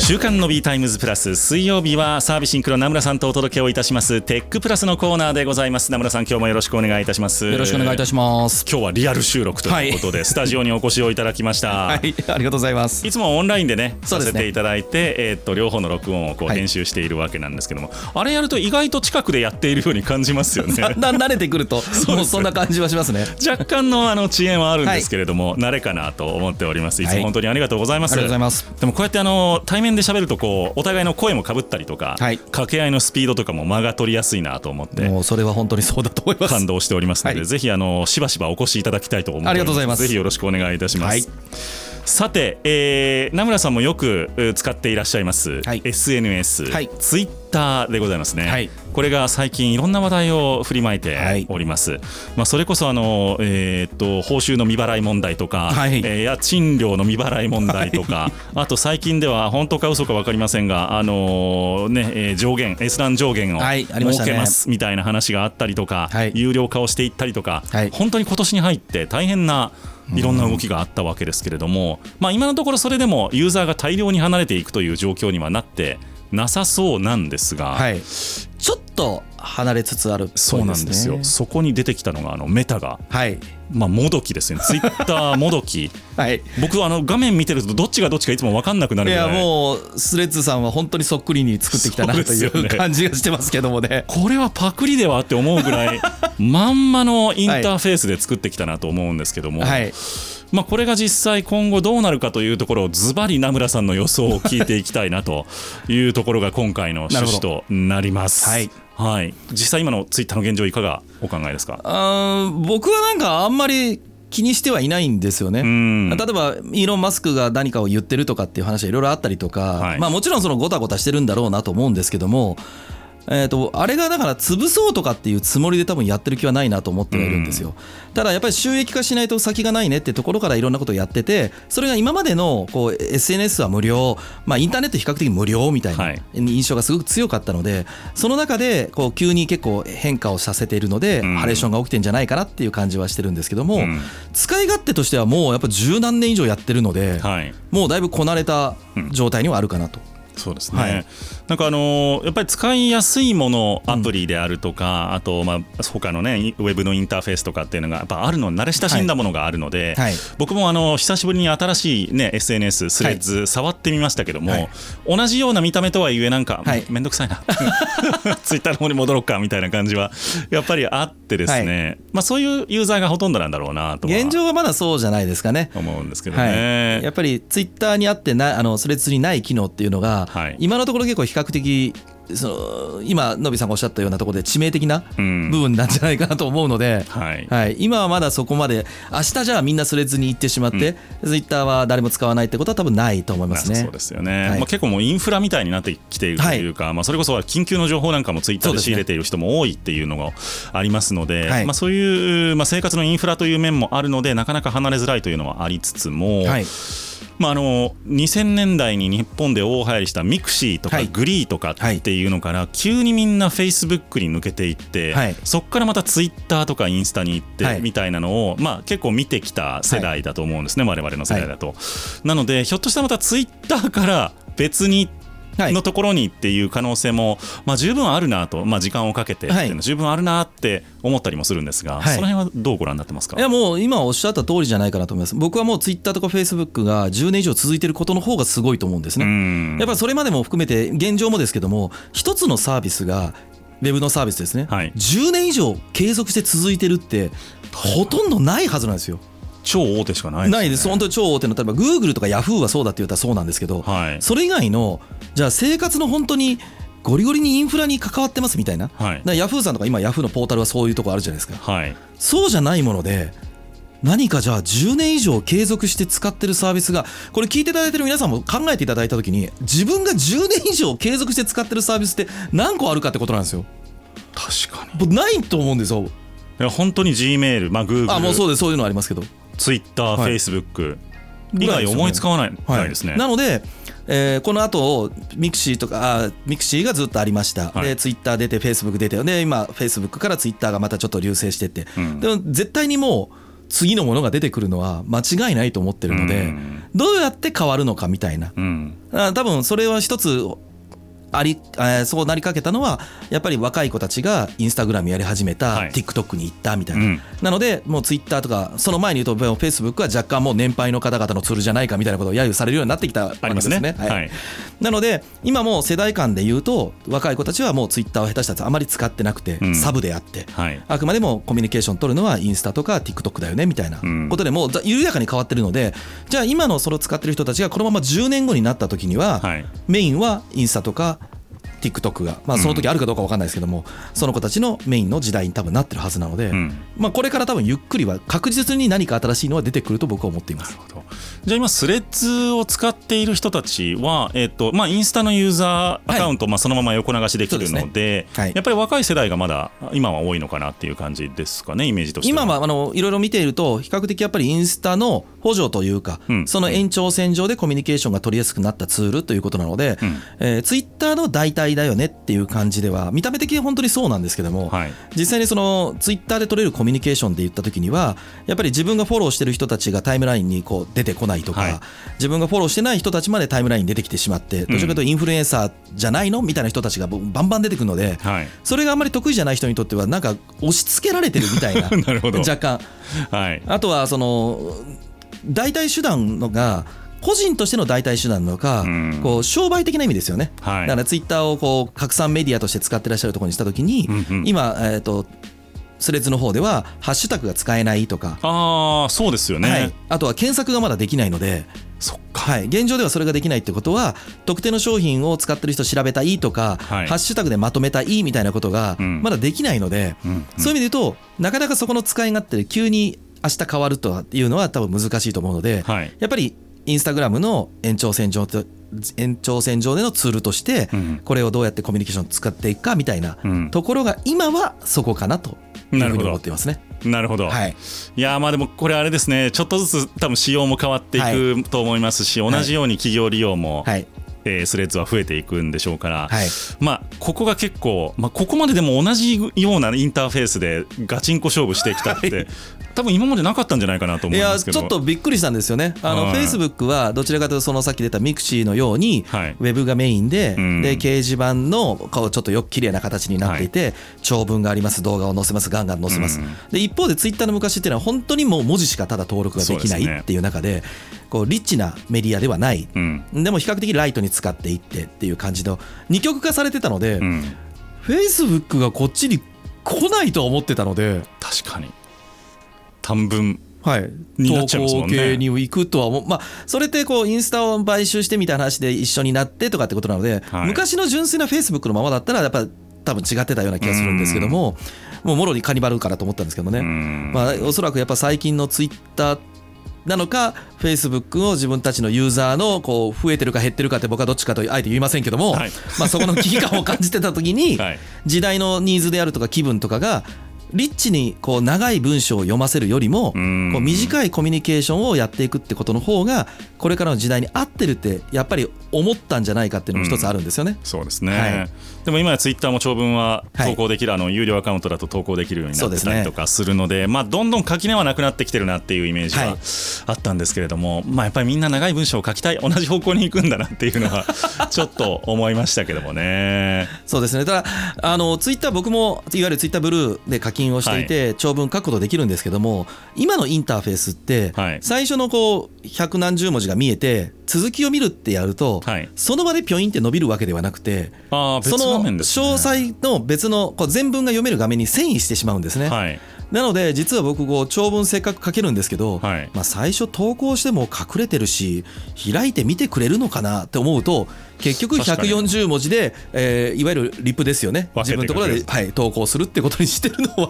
週刊のビータイムズプラス水曜日はサービシンクの名村さんとお届けをいたします。テックプラスのコーナーでございます。名村さん今日もよろしくお願いいたします。よろしくお願いいたします。今日はリアル収録ということで、はい、スタジオにお越しをいただきました。はい。ありがとうございます。いつもオンラインでねさせていただいて、えー、っと両方の録音をこう編集しているわけなんですけども、はい、あれやると意外と近くでやっているように感じますよね。だんだん慣れてくると もうそんな感じはしますね。若干のあの遅延はあるんですけれども、はい、慣れかなと思っております。いつも本当にありがとうございます、ありがとうございます。でもこうやってあの対面で喋るとこうお互いの声もかぶったりとか、はい、掛け合いのスピードとかも間が取りやすいなと思ってもうそれは本当にそうだと思います。感動しておりますので、はい、ぜひあのしばしばお越しいただきたいと思ってありがとうございます。ぜひよろしくお願いいたします、はい。さて、えー、名村さんもよく使っていらっしゃいます、はい、SNS、はい、ツイッターでございますね、はい、これが最近いろんな話題を振りまいております、はい、まあ、それこそあの、えー、っと報酬の未払い問題とか、はい、えー、家賃料の未払い問題とか、あと最近では本当か嘘か分かりませんが、あのー、ねえー、上限閲覧上限を設けますみたいな話があったりとか、有料化をしていったりとか、本当に今年に入って大変ないろんな動きがあったわけですけれども、まあ、今のところそれでもユーザーが大量に離れていくという状況にはなってなさそうなんですが、はい、ちょっと離れつつある、ね、そうなんですよ。そこに出てきたのがあのメタが、はい。まあ、もどきですね。ツイッター もどき、はい、僕はあの画面見てるとどっちがどっちかいつも分かんなくなるい。やもうスレッズさんは本当にそっくりに作ってきたなという感じがしてますけどもね。これはパクリではって思うぐらいまんまのインターフェースで作ってきたなと思うんですけども、はいまあ、これが実際今後どうなるかというところをズバリ名村さんの予想を聞いていきたいなというところが今回の趣旨となります。はい、はい、実際今のツイッターの現状いかがお考えですか？あ僕はなんかあんまり気にしてはいないんですよね。例えばイーロン・マスクが何かを言ってるとかっていう話はいろいろあったりとか、はい、まあ、もちろんそのごたごたしてるんだろうなと思うんですけどもえーと、あれがだから潰そうとかっていうつもりで多分やってる気はないなと思ってはいるんですよ、うん、ただやっぱり収益化しないと先がないねってところからいろんなことをやっててそれが今までのこう SNS は無料、まあ、インターネット比較的無料みたいな印象がすごく強かったので、その中でこう急に結構変化をさせているので、ハレーションが起きてんじゃないかなっていう感じはしてるんですけども、うん、使い勝手としてはもうやっぱ十何年以上やってるので、はい、もうだいぶこなれた状態にはあるかなと。そうですね、はい、なんかあのやっぱり使いやすいものアプリであるとか、うん、あとまあ他のねウェブのインターフェースとかっていうのがやっぱあるの慣れ親しんだものがあるので、はい。はい、僕もあの久しぶりに新しいね SNS スレッズ触ってみましたけども、同じような見た目とはいえなんか、はい、めんどくさいな。ツイッターの方に戻ろうかみたいな感じはやっぱりあってですね、まあそういうユーザーがほとんどなんだろうなと現状はまだそうじゃないですかね。思うんですけどね、やっぱりツイッターにあってなあのスレッズにない機能っていうのが、今のところ結構比較的その今のびさんがおっしゃったようなところで致命的な部分なんじゃないかなと思うので、うん、はい、はい、今はまだそこまで明日じゃあみんなスレッズに行ってしまって、うん、ツイッターは誰も使わないってことは多分ないと思いますね。そうですよね、はい、まあ、結構もうインフラみたいになってきているというか、はい、まあ、それこそ緊急の情報なんかもツイッターで仕入れている人も多いっていうのがありますので、はい、まあ、そういう、まあ、生活のインフラという面もあるのでなかなか離れづらいというのはありつつも。はいまあ、あの2000年代に日本で大流行りしたミクシーとかグリーとかっていうのから急にみんなフェイスブックに抜けていって、そこからまたツイッターとかインスタに行ってみたいなのを、まあ、結構見てきた世代だと思うんですね、我々の世代だと。なのでひょっとしたらまたツイッターから別にのところにっていう可能性も、まあ、十分あるなと、まあ、時間をかけてっていうのは十分あるなって思ったりもするんですが、はい、その辺はどうご覧になってますか？いやもう今おっしゃった通りじゃないかなと思います。僕はもうツイッターとかフェイスブックが10年以上続いていることの方がすごいと思うんですね。やっぱりそれまでも含めて現状もですけども一つのサービスがウェブのサービスですね、はい、10年以上継続して続いてるってほとんどないはずなんですよ。超大手しかない、ね、ないです。本当に超大手の例えばグーグルとかヤフーはそうだって言ったらそうなんですけど、はい、それ以外のじゃあ生活の本当にゴリゴリにインフラに関わってますみたいな、はい、ヤフーさんとか今ヤフーのポータルはそういうとこあるじゃないですか、はい、そうじゃないもので何かじゃあ10年以上継続して使ってるサービスがこれ聞いていただいてる皆さんも考えていただいた時に自分が10年以上継続して使ってるサービスって何個あるかってことなんですよ。確かに。ないと思うんですよ。いや本当に G メールまあ Google あもうそうです。そういうのありますけどツイッター、フェイスブック以外思いつかわないはい。ですね。なのでえー、この後ミクシーとかあミクシーがずっとありました、はい、でツイッター出てフェイスブック出てで今フェイスブックからツイッターがまたちょっと隆盛してって、うん、でも絶対にもう次のものが出てくるのは間違いないと思ってるので、どうやって変わるのかみたいな、うん、多分それは一つあり、えー、そうなりかけたのはやっぱり若い子たちがインスタグラムやり始めた、はい、TikTok に行ったみたいな、うん、なのでもうツイッターとかその前に言うとフェイスブックは若干もう年配の方々のツールじゃないかみたいなことを揶揄されるようになってきたわけですね。はい、はい、なので今も世代間で言うと若い子たちはもうツイッターを下手したらあまり使ってなくて、うん、サブであって、はい、あくまでもコミュニケーション取るのはインスタとか TikTok だよねみたいなことでもう緩やかに変わってるのでじゃあ今のそれを使ってる人たちがこのまま10年後になった時には、メインはインスタとか TikTok が、まあ、その時あるかどうか分かんないですけども、うん、その子たちのメインの時代に多分なってるはずなので、うん、まあ、これから多分ゆっくりは確実に何か新しいのは出てくると僕は思っています。じゃあ今スレッズを使っている人たちは、えーとまあ、インスタのユーザーアカウント、はい、まあ、そのまま横流しできるので、やっぱり若い世代がまだ今は多いのかなっていう感じですかねイメージとしては。今はあのいろいろ見ていると比較的やっぱりインスタの補助というか、うん、その延長線上でコミュニケーションが取りやすくなったツールということなので、うん、えー、ツイッターの代替だよねっていう感じでは見た目的に本当にそうなんですけども、はい、実際にそのツイッターで取れるコミュニケーションで言った時にはやっぱり自分がフォローしてる人たちがタイムラインにこう出てこないとか、はい、自分がフォローしてない人たちまでタイムラインに出てきてしまってどちらかというとインフルエンサーじゃないの？みたいな人たちがバンバン出てくるので、はい、それがあんまり得意じゃない人にとってはなんか押し付けられてるみたいな 若干、はい、あとはその代替手段のが個人としての代替手段なのか、こう商売的な意味ですよね、はい、だからツイッターをこう拡散メディアとして使ってらっしゃるところにしたときに、今、えーと、スレッズの方ではハッシュタグが使えないとか。あそうですよね、はい、あとは検索がまだできないので。そっか、はい、現状ではそれができないってことは特定の商品を使ってる人調べたいとか、はい、ハッシュタグでまとめたいみたいなことがまだできないので、うんうん、そういう意味で言うとなかなかそこの使い勝手で急に明日変わるというのは多分難しいと思うので、はい、やっぱりインスタグラムの延長線上延長線上でのツールとしてこれをどうやってコミュニケーション使っていくかみたいなところが今はそこかなというふうに思っていますね。なるほど、はい、いやまあでもこれあれですね。ちょっとずつ多分仕様も変わっていくと思いますし、同じように企業利用も、はい、えー、スレッズは増えていくんでしょうから、はい、まあ、ここが結構、まあ、ここまででも同じようなインターフェースでガチンコ勝負してきたって、はい、多分今までなかったんじゃないかなと思うんですけど。いやちょっとびっくりしたんですよね。あの、フェイスブックはどちらかというとそのさっき出たミクシーのように、はい、ウェブがメインでうん、で掲示板の顔ちょっとよく綺麗な形になっていて、長文があります動画を載せますガンガン載せます、うん、で一方でツイッターの昔っていうのは本当にもう文字しかただ登録ができないっていう中でこうリッチなメディアではない、うん、でも比較的ライトに使っていってっていう感じの二極化されてたので、フェイスブックがこっちに来ないと思ってたので確かに短文はい、投稿系に行くとは思う、まあ、それってこうインスタを買収してみたいな話で一緒になってとかってことなので、はい、昔の純粋なフェイスブックのままだったらやっぱ多分違ってたような気がするんですけども、もうもろにカニバルかなと思ったんですけどね、まあ、おそらくやっぱ最近のツイッターなのか、フェイスブックを自分たちのユーザーのこう増えてるか減ってるかって僕はどっちかとあえて言いませんけども、はい、まあそこの危機感を感じてた時に、時代のニーズであるとか気分とかがリッチにこう長い文章を読ませるよりもこう短いコミュニケーションをやっていくってことの方がこれからの時代に合ってるってやっぱり思ったんじゃないかっていうのも一つあるんですよね。うそうですね、はい、でも今やツイッターも長文は投稿できる、はい、あの有料アカウントだと投稿できるようになってたりとかするので、ね、まあ、どんどん垣根はなくなってきてるなっていうイメージはあったんですけれども、はい、まあ、やっぱりみんな長い文章を書きたい同じ方向に行くんだなっていうのは ちょっと思いましたけどもね。そうですね。ただあのツイッター僕もいわゆるツイッターブルーで課金をしていて、長文書くことできるんですけども今のインターフェースって最初のこう百何十文字が見えて続きを見るってやると、はい、その場でピョインって伸びるわけではなくて、あその詳細の別のこう全文が読める画面に遷移してしまうんですね。はい、なので実は僕こう長文せっかく書けるんですけど、はい、まあ、最初投稿しても隠れてるし開いて見てくれるのかなって思うと結局140文字で、えー、いわゆるリップですよね。自分のところで、はい、投稿するってことにしてるの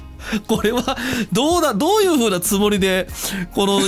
これはどうだどういうふうなつもりでこのイ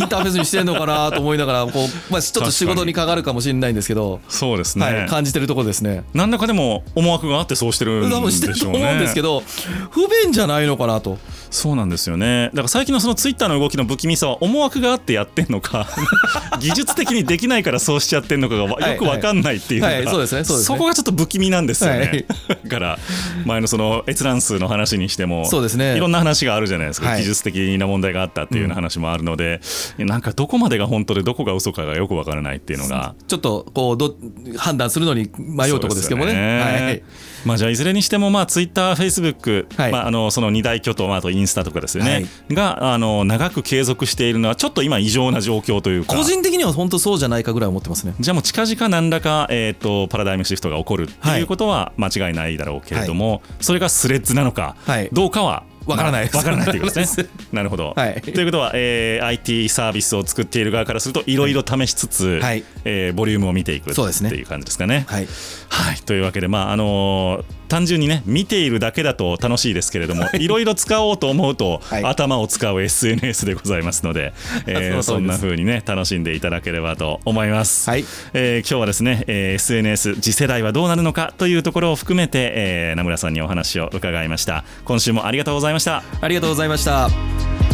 ンターフェースにしてんのかなと思いながらこう、まあ、ちょっと仕事にかかるかもしれないんですけど。そうですね、はい、感じてるところですね。何らかでも思惑があってそうしてるんでしょうね。してると思うんですけど不便じゃないのかなと。そうなんですよね。だから最近のそのツイッターの動きの不気味さは思惑があってやってんのか。技術的にできないからそうしちゃってんのかがよく分かんないっていうのが、そこがちょっと不気味なんですよね、はい、だから前のその閲覧数の話にしてもそうです、ね、いろんな話があるじゃないですか、はい、技術的な問題があったっていう話もあるので、うん、なんかどこまでが本当でどこが嘘かがよく分からないっていうのが。ちょっとこうど判断するのに迷うところですけどもね。ね。はいまあ、じゃあいずれにしてもまあツイッター、フェイスブック、まあ、あのその二大巨頭、まあ、あとインスタとかですよね、はい、があの長く継続しているのはちょっと今異常な状況というか。個人的には本当そうじゃないかぐらい思ってますね。じゃあもう近々何らか、えーと、パラダイムシフトが起こるっていうことは間違いないだろうけれども、はい、それがスレッズなのかどうかはわからないわからないということですね。なるほど。はい、ということは、えー、IT サービスを作っている側からするといろいろ試しつつ、はい、えー、ボリュームを見ていくっていう感じですかね。はい、はい、というわけで、まああのー単純にね見ているだけだと楽しいですけれどもい。ろいろ使おうと思うと、はい、頭を使う SNS でございますので、えー、そんな風にね楽しんでいただければと思います、はい、えー、今日はですね、えー、SNS 次世代はどうなるのかというところを含めて、えー、名村さんにお話を伺いました。今週もありがとうございました。ありがとうございました